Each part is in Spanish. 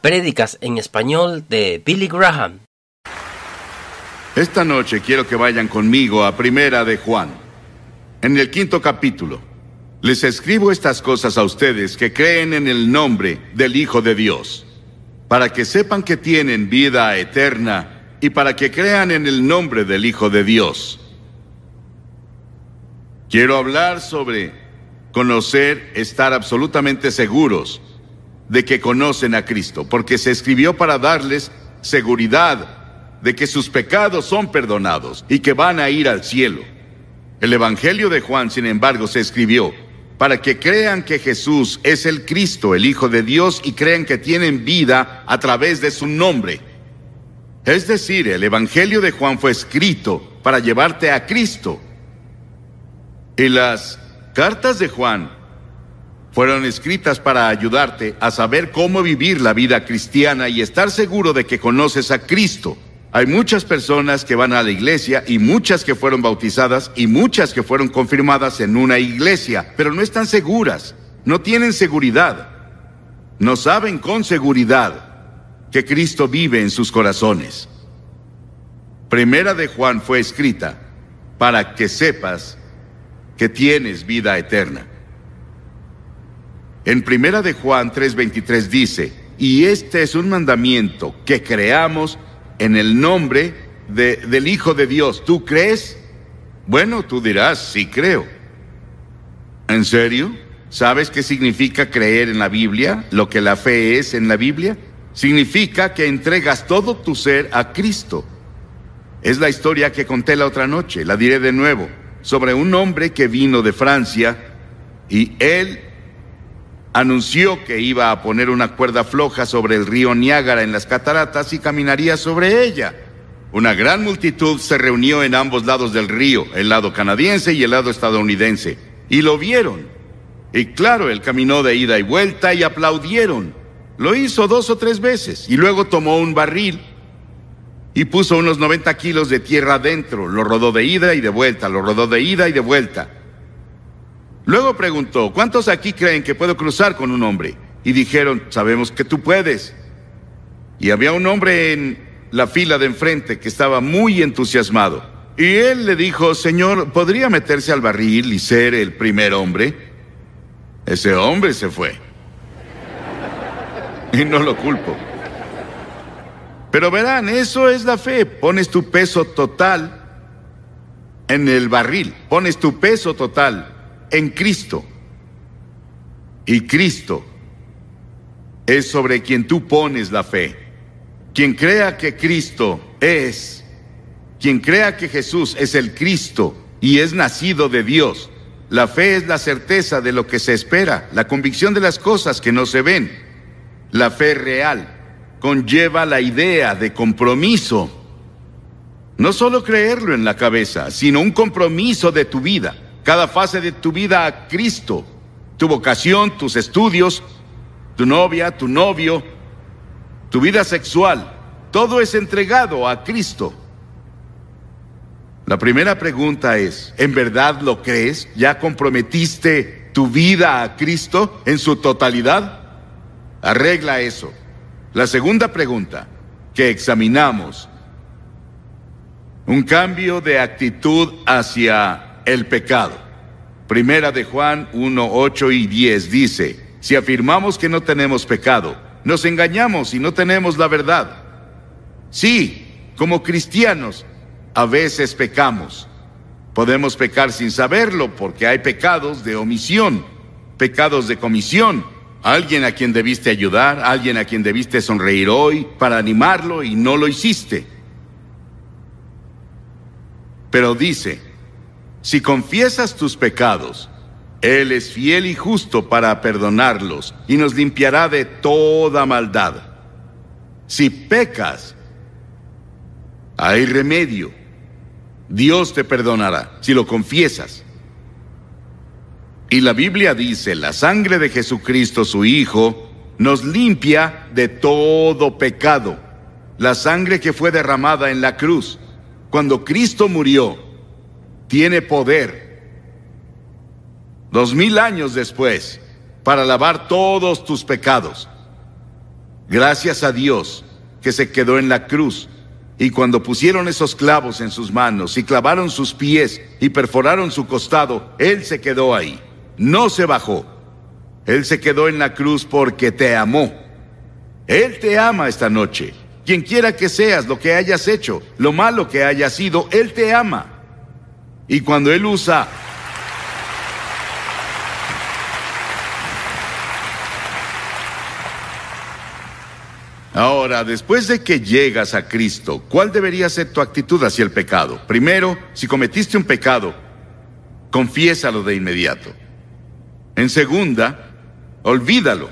Prédicas en español de Billy Graham. Esta noche quiero que vayan conmigo a Primera de Juan. En el quinto capítulo, les escribo estas cosas a ustedes que creen en el nombre del Hijo de Dios, para que sepan que tienen vida eterna y para que crean en el nombre del Hijo de Dios. Quiero hablar sobre conocer, estar absolutamente seguros de que conocen a Cristo, porque se escribió para darles seguridad de que sus pecados son perdonados y que van a ir al cielo. El Evangelio de Juan, sin embargo, se escribió para que crean que Jesús es el Cristo, el Hijo de Dios, y crean que tienen vida a través de su nombre. Es decir, el Evangelio de Juan fue escrito para llevarte a Cristo. Y las cartas de Juan fueron escritas para ayudarte a saber cómo vivir la vida cristiana y estar seguro de que conoces a Cristo. Hay muchas personas que van a la iglesia y muchas que fueron bautizadas y muchas que fueron confirmadas en una iglesia, pero no están seguras, no tienen seguridad, no saben con seguridad que Cristo vive en sus corazones. Primera de Juan fue escrita para que sepas que tienes vida eterna. En Primera de Juan 3:23 dice, y este es un mandamiento que creamos en el nombre de, del Hijo de Dios. ¿Tú crees? Bueno, tú dirás, sí creo. ¿En serio? ¿Sabes qué significa creer en la Biblia? Lo que la fe es en la Biblia. Significa que entregas todo tu ser a Cristo. Es la historia que conté la otra noche, la diré de nuevo, sobre un hombre que vino de Francia y él anunció que iba a poner una cuerda floja sobre el río Niágara en las cataratas y caminaría sobre ella. Una gran multitud se reunió en ambos lados del río, el lado canadiense y el lado estadounidense, y lo vieron. Y claro, él caminó de ida y vuelta y aplaudieron. Lo hizo dos o tres veces y luego tomó un barril y puso unos 90 kilos de tierra adentro. Lo rodó de ida y de vuelta, lo rodó de ida y de vuelta. Luego preguntó, ¿cuántos aquí creen que puedo cruzar con un hombre? Y dijeron, sabemos que tú puedes. Y había un hombre en la fila de enfrente que estaba muy entusiasmado. Y él le dijo, Señor, ¿podría meterse al barril y ser el primer hombre? Ese hombre se fue. Y no lo culpo. Pero verán, eso es la fe. Pones tu peso total en el barril. Pones tu peso total en Cristo. Y Cristo es sobre quien tú pones la fe. Quien crea que Cristo es, quien crea que Jesús es el Cristo y es nacido de Dios, la fe es la certeza de lo que se espera, la convicción de las cosas que no se ven. La fe real conlleva la idea de compromiso. No solo creerlo en la cabeza, sino un compromiso de tu vida cada fase de tu vida a Cristo, tu vocación, tus estudios, tu novia, tu novio, tu vida sexual, todo es entregado a Cristo. La primera pregunta es, ¿en verdad lo crees? ¿Ya comprometiste tu vida a Cristo en su totalidad? Arregla eso. La segunda pregunta que examinamos, un cambio de actitud hacia el pecado. Primera de Juan 1, 8 y 10 dice, si afirmamos que no tenemos pecado, nos engañamos y no tenemos la verdad. Sí, como cristianos, a veces pecamos. Podemos pecar sin saberlo porque hay pecados de omisión, pecados de comisión. Alguien a quien debiste ayudar, alguien a quien debiste sonreír hoy para animarlo y no lo hiciste. Pero dice, si confiesas tus pecados, Él es fiel y justo para perdonarlos y nos limpiará de toda maldad. Si pecas, hay remedio. Dios te perdonará si lo confiesas. Y la Biblia dice, la sangre de Jesucristo, su Hijo, nos limpia de todo pecado. La sangre que fue derramada en la cruz. Cuando Cristo murió, tiene poder, dos mil años después, para lavar todos tus pecados. Gracias a Dios que se quedó en la cruz. Y cuando pusieron esos clavos en sus manos y clavaron sus pies y perforaron su costado, Él se quedó ahí. No se bajó. Él se quedó en la cruz porque te amó. Él te ama esta noche. Quien quiera que seas, lo que hayas hecho, lo malo que hayas sido, Él te ama. Y cuando Él usa Ahora, después de que llegas a Cristo, ¿cuál debería ser tu actitud hacia el pecado? Primero, si cometiste un pecado, confiésalo de inmediato. En segunda, olvídalo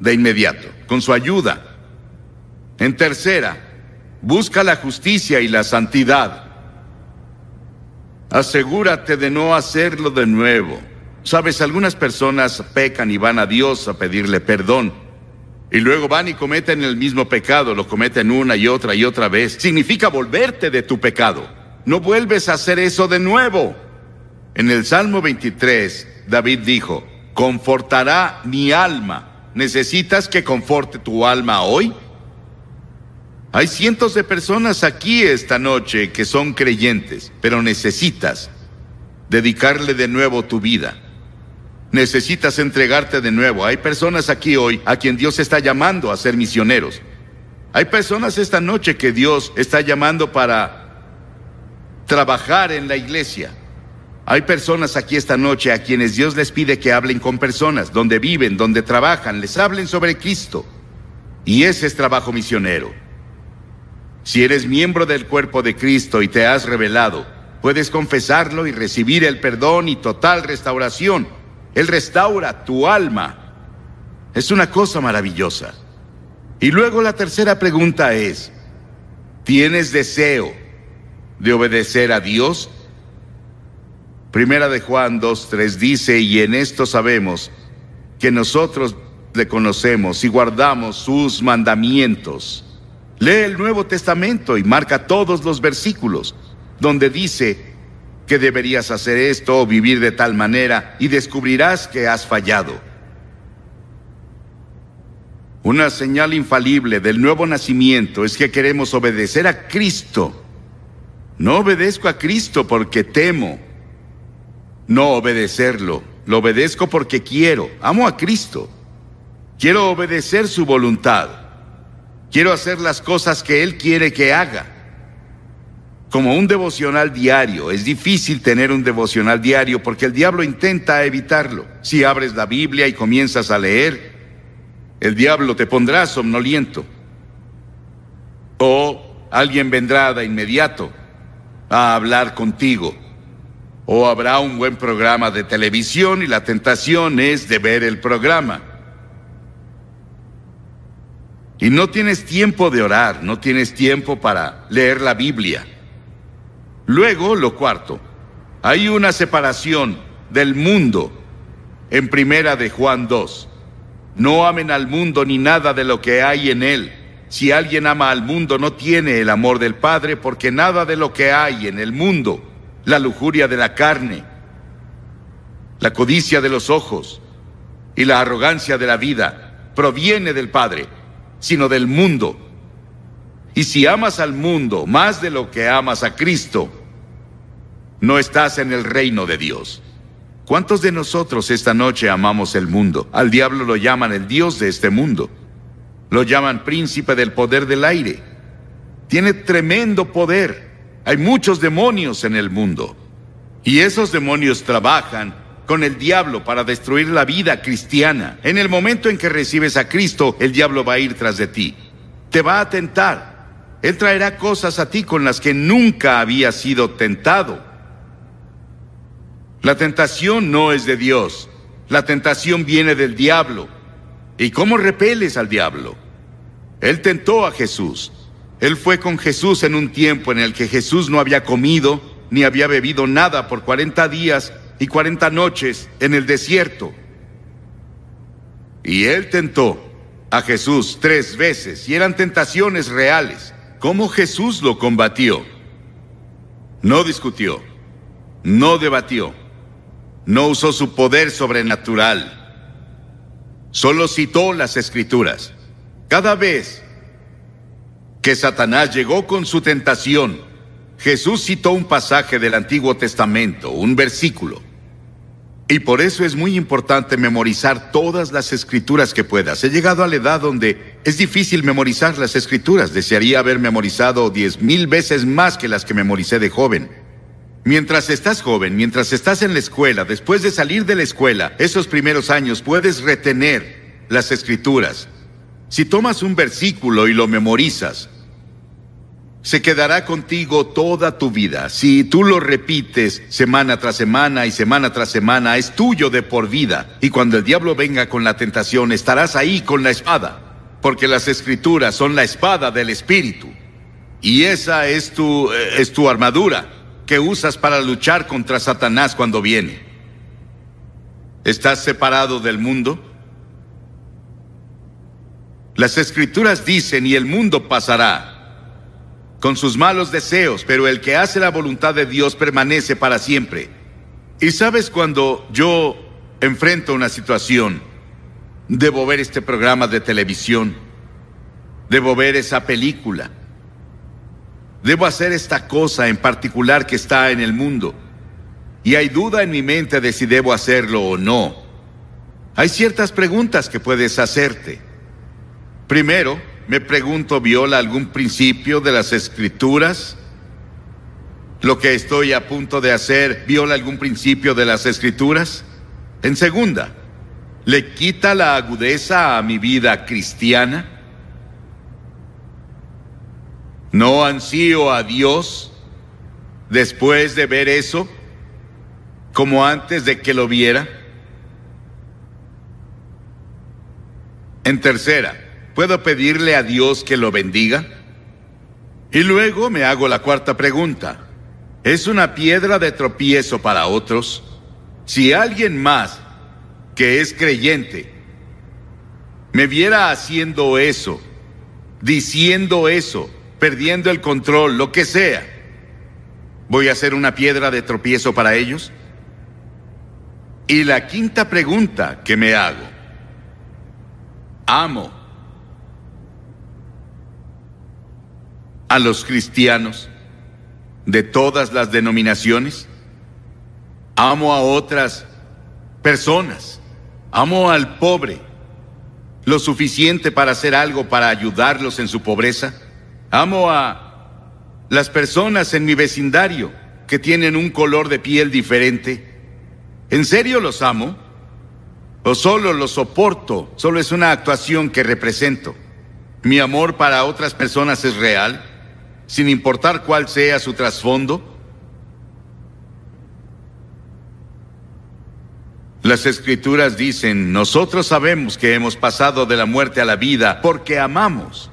de inmediato, con su ayuda. En tercera, busca la justicia y la santidad. Asegúrate de no hacerlo de nuevo. Sabes, algunas personas pecan y van a Dios a pedirle perdón. Y luego van y cometen el mismo pecado, lo cometen una y otra y otra vez. Significa volverte de tu pecado. No vuelves a hacer eso de nuevo. En el Salmo 23, David dijo, confortará mi alma. ¿Necesitas que conforte tu alma hoy? Hay cientos de personas aquí esta noche que son creyentes, pero necesitas dedicarle de nuevo tu vida. Necesitas entregarte de nuevo. Hay personas aquí hoy a quien Dios está llamando a ser misioneros. Hay personas esta noche que Dios está llamando para trabajar en la iglesia. Hay personas aquí esta noche a quienes Dios les pide que hablen con personas, donde viven, donde trabajan, les hablen sobre Cristo. Y ese es trabajo misionero. Si eres miembro del cuerpo de Cristo y te has revelado, puedes confesarlo y recibir el perdón y total restauración él restaura tu alma. Es una cosa maravillosa. Y luego la tercera pregunta es, ¿tienes deseo de obedecer a Dios? Primera de Juan 2.3 dice, y en esto sabemos que nosotros le conocemos y guardamos sus mandamientos. Lee el Nuevo Testamento y marca todos los versículos donde dice, que deberías hacer esto o vivir de tal manera y descubrirás que has fallado. Una señal infalible del nuevo nacimiento es que queremos obedecer a Cristo. No obedezco a Cristo porque temo no obedecerlo. Lo obedezco porque quiero. Amo a Cristo. Quiero obedecer su voluntad. Quiero hacer las cosas que Él quiere que haga como un devocional diario. Es difícil tener un devocional diario porque el diablo intenta evitarlo. Si abres la Biblia y comienzas a leer, el diablo te pondrá somnoliento. O alguien vendrá de inmediato a hablar contigo. O habrá un buen programa de televisión y la tentación es de ver el programa. Y no tienes tiempo de orar, no tienes tiempo para leer la Biblia. Luego, lo cuarto, hay una separación del mundo en primera de Juan 2. No amen al mundo ni nada de lo que hay en él. Si alguien ama al mundo no tiene el amor del Padre porque nada de lo que hay en el mundo, la lujuria de la carne, la codicia de los ojos y la arrogancia de la vida, proviene del Padre, sino del mundo. Y si amas al mundo más de lo que amas a Cristo, no estás en el reino de Dios. ¿Cuántos de nosotros esta noche amamos el mundo? Al diablo lo llaman el Dios de este mundo. Lo llaman príncipe del poder del aire. Tiene tremendo poder. Hay muchos demonios en el mundo. Y esos demonios trabajan con el diablo para destruir la vida cristiana. En el momento en que recibes a Cristo, el diablo va a ir tras de ti. Te va a tentar. Él traerá cosas a ti con las que nunca había sido tentado. La tentación no es de Dios. La tentación viene del diablo. ¿Y cómo repeles al diablo? Él tentó a Jesús. Él fue con Jesús en un tiempo en el que Jesús no había comido ni había bebido nada por 40 días y 40 noches en el desierto. Y él tentó a Jesús tres veces y eran tentaciones reales. ¿Cómo Jesús lo combatió? No discutió, no debatió, no usó su poder sobrenatural, solo citó las escrituras. Cada vez que Satanás llegó con su tentación, Jesús citó un pasaje del Antiguo Testamento, un versículo. Y por eso es muy importante memorizar todas las escrituras que puedas. He llegado a la edad donde es difícil memorizar las escrituras. Desearía haber memorizado diez mil veces más que las que memoricé de joven. Mientras estás joven, mientras estás en la escuela, después de salir de la escuela, esos primeros años puedes retener las escrituras. Si tomas un versículo y lo memorizas, se quedará contigo toda tu vida. Si tú lo repites semana tras semana y semana tras semana, es tuyo de por vida. Y cuando el diablo venga con la tentación, estarás ahí con la espada. Porque las escrituras son la espada del Espíritu. Y esa es tu, eh, es tu armadura que usas para luchar contra Satanás cuando viene. ¿Estás separado del mundo? Las escrituras dicen y el mundo pasará con sus malos deseos, pero el que hace la voluntad de Dios permanece para siempre. Y sabes cuando yo enfrento una situación, debo ver este programa de televisión, debo ver esa película, debo hacer esta cosa en particular que está en el mundo, y hay duda en mi mente de si debo hacerlo o no. Hay ciertas preguntas que puedes hacerte. Primero, me pregunto, ¿viola algún principio de las escrituras? ¿Lo que estoy a punto de hacer viola algún principio de las escrituras? En segunda, ¿le quita la agudeza a mi vida cristiana? ¿No ansío a Dios después de ver eso como antes de que lo viera? En tercera, ¿Puedo pedirle a Dios que lo bendiga? Y luego me hago la cuarta pregunta. ¿Es una piedra de tropiezo para otros? Si alguien más que es creyente me viera haciendo eso, diciendo eso, perdiendo el control, lo que sea, ¿voy a ser una piedra de tropiezo para ellos? Y la quinta pregunta que me hago, ¿amo a los cristianos de todas las denominaciones. Amo a otras personas. Amo al pobre lo suficiente para hacer algo para ayudarlos en su pobreza. Amo a las personas en mi vecindario que tienen un color de piel diferente. ¿En serio los amo? ¿O solo los soporto? Solo es una actuación que represento. ¿Mi amor para otras personas es real? Sin importar cuál sea su trasfondo? Las escrituras dicen, nosotros sabemos que hemos pasado de la muerte a la vida porque amamos.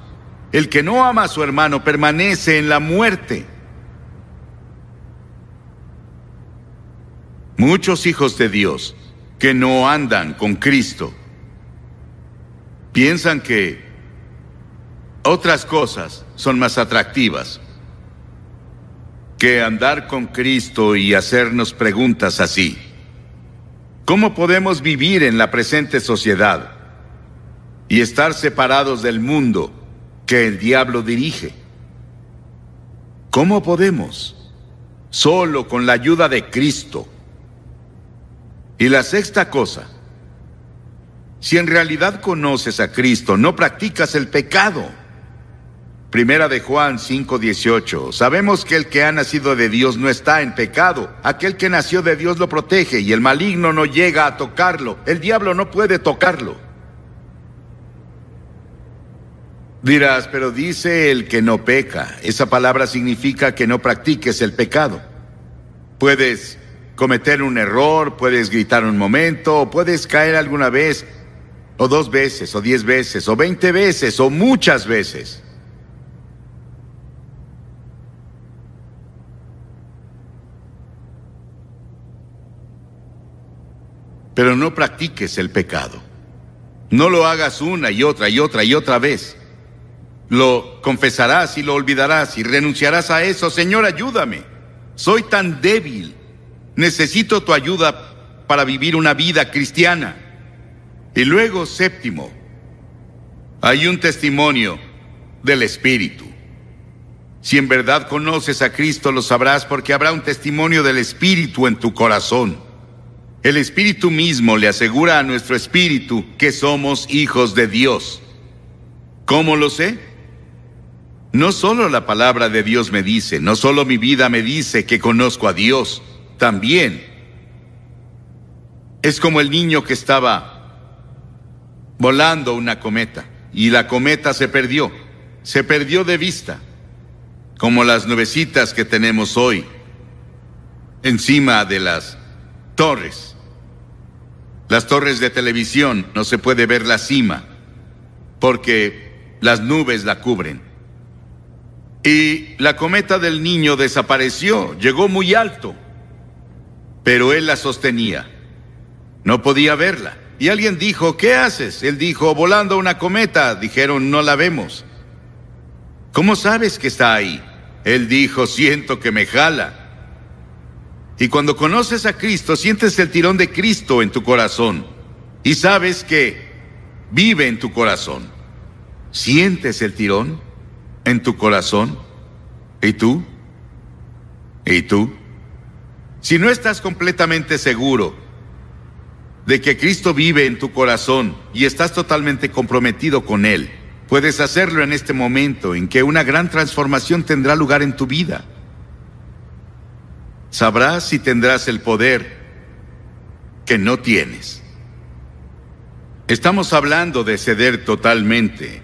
El que no ama a su hermano permanece en la muerte. Muchos hijos de Dios que no andan con Cristo piensan que otras cosas son más atractivas que andar con Cristo y hacernos preguntas así. ¿Cómo podemos vivir en la presente sociedad y estar separados del mundo que el diablo dirige? ¿Cómo podemos? Solo con la ayuda de Cristo. Y la sexta cosa, si en realidad conoces a Cristo, no practicas el pecado. Primera de Juan 5:18. Sabemos que el que ha nacido de Dios no está en pecado. Aquel que nació de Dios lo protege y el maligno no llega a tocarlo. El diablo no puede tocarlo. Dirás, pero dice el que no peca. Esa palabra significa que no practiques el pecado. Puedes cometer un error, puedes gritar un momento, puedes caer alguna vez, o dos veces, o diez veces, o veinte veces, o muchas veces. Pero no practiques el pecado. No lo hagas una y otra y otra y otra vez. Lo confesarás y lo olvidarás y renunciarás a eso. Señor, ayúdame. Soy tan débil. Necesito tu ayuda para vivir una vida cristiana. Y luego, séptimo, Hay un testimonio del Espíritu. Si en verdad conoces a Cristo, lo sabrás porque habrá un testimonio del Espíritu en tu corazón. El Espíritu mismo le asegura a nuestro espíritu que somos hijos de Dios. ¿Cómo lo sé? No solo la palabra de Dios me dice, no solo mi vida me dice que conozco a Dios, también es como el niño que estaba volando una cometa y la cometa se perdió, se perdió de vista, como las nubecitas que tenemos hoy encima de las torres. Las torres de televisión no se puede ver la cima porque las nubes la cubren. Y la cometa del niño desapareció, llegó muy alto, pero él la sostenía. No podía verla. Y alguien dijo, ¿qué haces? Él dijo, volando una cometa. Dijeron, no la vemos. ¿Cómo sabes que está ahí? Él dijo, siento que me jala. Y cuando conoces a Cristo, sientes el tirón de Cristo en tu corazón. Y sabes que vive en tu corazón. ¿Sientes el tirón en tu corazón? ¿Y tú? ¿Y tú? Si no estás completamente seguro de que Cristo vive en tu corazón y estás totalmente comprometido con Él, puedes hacerlo en este momento en que una gran transformación tendrá lugar en tu vida. Sabrás si tendrás el poder que no tienes. Estamos hablando de ceder totalmente,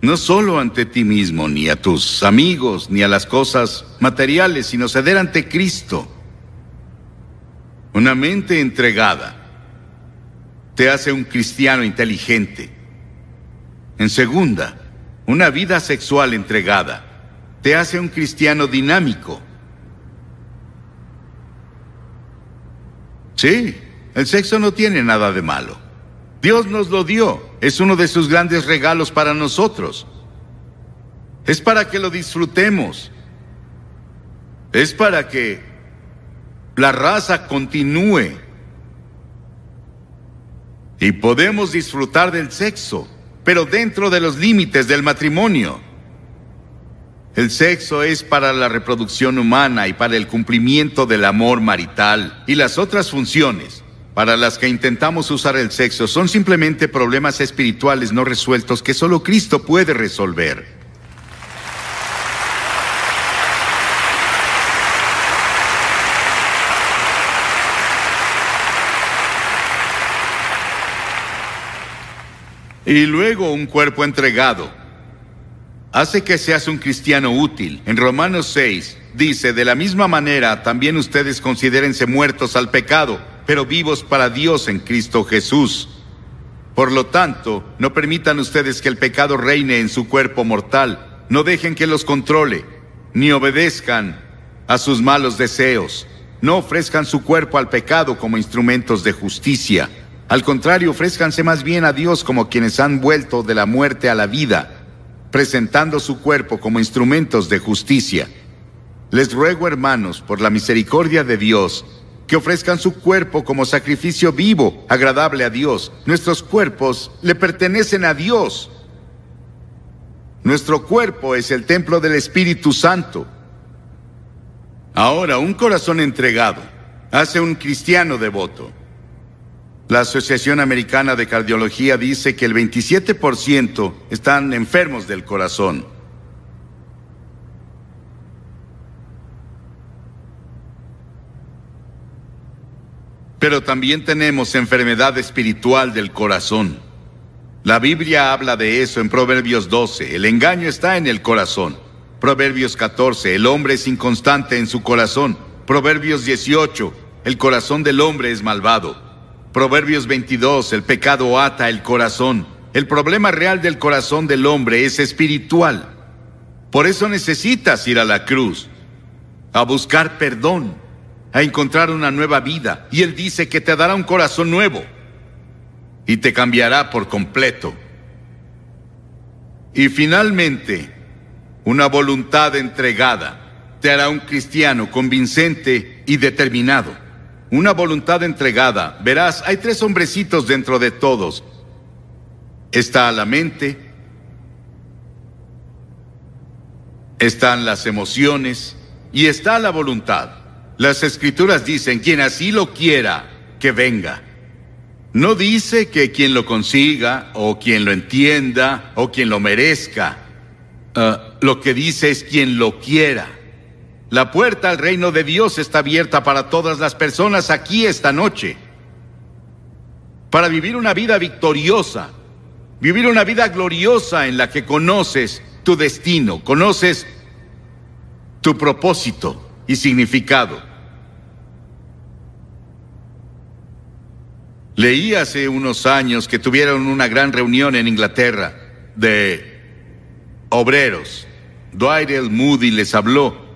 no solo ante ti mismo, ni a tus amigos, ni a las cosas materiales, sino ceder ante Cristo. Una mente entregada te hace un cristiano inteligente. En segunda, una vida sexual entregada te hace un cristiano dinámico. Sí, el sexo no tiene nada de malo. Dios nos lo dio. Es uno de sus grandes regalos para nosotros. Es para que lo disfrutemos. Es para que la raza continúe. Y podemos disfrutar del sexo, pero dentro de los límites del matrimonio. El sexo es para la reproducción humana y para el cumplimiento del amor marital y las otras funciones para las que intentamos usar el sexo son simplemente problemas espirituales no resueltos que solo Cristo puede resolver. Y luego un cuerpo entregado hace que seas un cristiano útil. En Romanos 6 dice, de la misma manera, también ustedes considérense muertos al pecado, pero vivos para Dios en Cristo Jesús. Por lo tanto, no permitan ustedes que el pecado reine en su cuerpo mortal, no dejen que los controle, ni obedezcan a sus malos deseos, no ofrezcan su cuerpo al pecado como instrumentos de justicia. Al contrario, ofrézcanse más bien a Dios como quienes han vuelto de la muerte a la vida presentando su cuerpo como instrumentos de justicia. Les ruego, hermanos, por la misericordia de Dios, que ofrezcan su cuerpo como sacrificio vivo, agradable a Dios. Nuestros cuerpos le pertenecen a Dios. Nuestro cuerpo es el templo del Espíritu Santo. Ahora, un corazón entregado hace un cristiano devoto. La Asociación Americana de Cardiología dice que el 27% están enfermos del corazón. Pero también tenemos enfermedad espiritual del corazón. La Biblia habla de eso en Proverbios 12. El engaño está en el corazón. Proverbios 14. El hombre es inconstante en su corazón. Proverbios 18. El corazón del hombre es malvado. Proverbios 22, el pecado ata el corazón. El problema real del corazón del hombre es espiritual. Por eso necesitas ir a la cruz, a buscar perdón, a encontrar una nueva vida. Y Él dice que te dará un corazón nuevo y te cambiará por completo. Y finalmente, una voluntad entregada te hará un cristiano convincente y determinado una voluntad entregada. Verás, hay tres hombrecitos dentro de todos. está la mente, están las emociones y está la voluntad. Las escrituras dicen, quien así lo quiera, que venga. No dice que quien lo consiga, o quien lo entienda, o quien lo merezca. Ah, lo que dice es quien lo quiera. La puerta al reino de Dios está abierta para todas las personas aquí esta noche. Para vivir una vida victoriosa, vivir una vida gloriosa en la que conoces tu destino, conoces tu propósito y significado. Leí hace unos años que tuvieron una gran reunión en Inglaterra de obreros. Dwight L. Moody les habló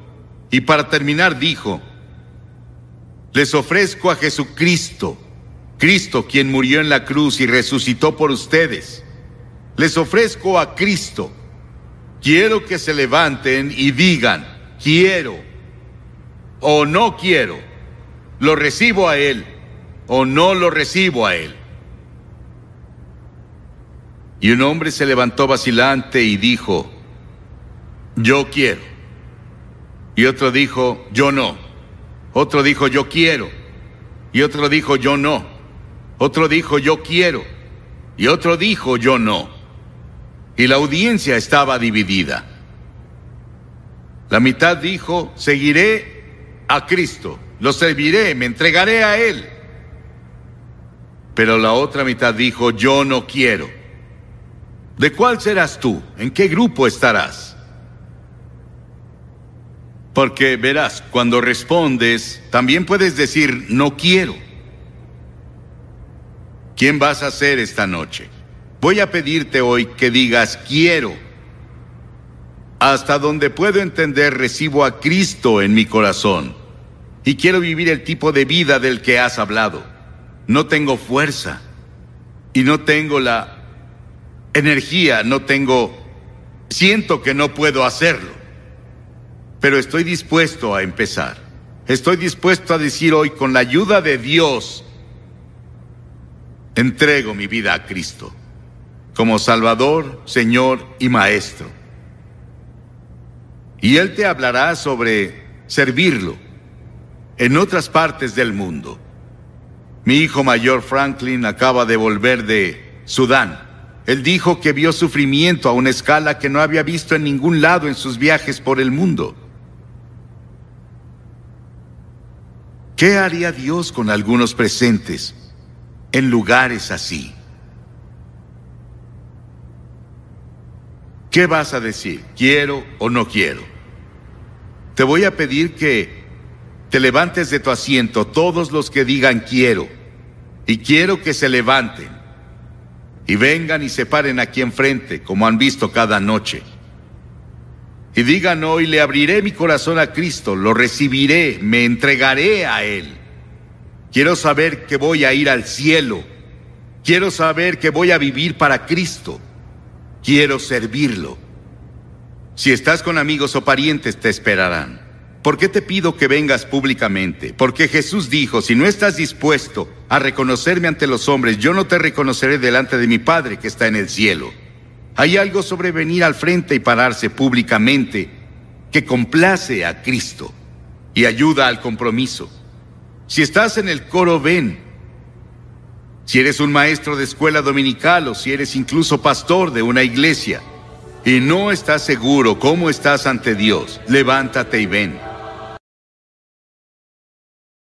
y para terminar dijo, les ofrezco a Jesucristo, Cristo quien murió en la cruz y resucitó por ustedes. Les ofrezco a Cristo. Quiero que se levanten y digan, quiero o no quiero. Lo recibo a Él o no lo recibo a Él. Y un hombre se levantó vacilante y dijo, yo quiero. Y otro dijo, yo no. Otro dijo, yo quiero. Y otro dijo, yo no. Otro dijo, yo quiero. Y otro dijo, yo no. Y la audiencia estaba dividida. La mitad dijo, seguiré a Cristo, lo serviré, me entregaré a Él. Pero la otra mitad dijo, yo no quiero. ¿De cuál serás tú? ¿En qué grupo estarás? Porque verás, cuando respondes, también puedes decir, no quiero. ¿Quién vas a ser esta noche? Voy a pedirte hoy que digas, quiero. Hasta donde puedo entender, recibo a Cristo en mi corazón. Y quiero vivir el tipo de vida del que has hablado. No tengo fuerza. Y no tengo la energía, no tengo... Siento que no puedo hacerlo pero estoy dispuesto a empezar. Estoy dispuesto a decir hoy, con la ayuda de Dios, entrego mi vida a Cristo como Salvador, Señor y Maestro. Y Él te hablará sobre servirlo en otras partes del mundo. Mi hijo mayor Franklin acaba de volver de Sudán. Él dijo que vio sufrimiento a una escala que no había visto en ningún lado en sus viajes por el mundo. ¿Qué haría Dios con algunos presentes en lugares así? ¿Qué vas a decir? ¿Quiero o no quiero? Te voy a pedir que te levantes de tu asiento todos los que digan quiero. Y quiero que se levanten y vengan y se paren aquí enfrente, como han visto cada noche y digan hoy, le abriré mi corazón a Cristo, lo recibiré, me entregaré a Él. Quiero saber que voy a ir al cielo. Quiero saber que voy a vivir para Cristo. Quiero servirlo. Si estás con amigos o parientes, te esperarán. ¿Por qué te pido que vengas públicamente? Porque Jesús dijo, si no estás dispuesto a reconocerme ante los hombres, yo no te reconoceré delante de mi Padre que está en el cielo. Hay algo sobre venir al frente y pararse públicamente que complace a Cristo y ayuda al compromiso. Si estás en el coro, ven. Si eres un maestro de escuela dominical o si eres incluso pastor de una iglesia y no estás seguro cómo estás ante Dios, levántate y ven.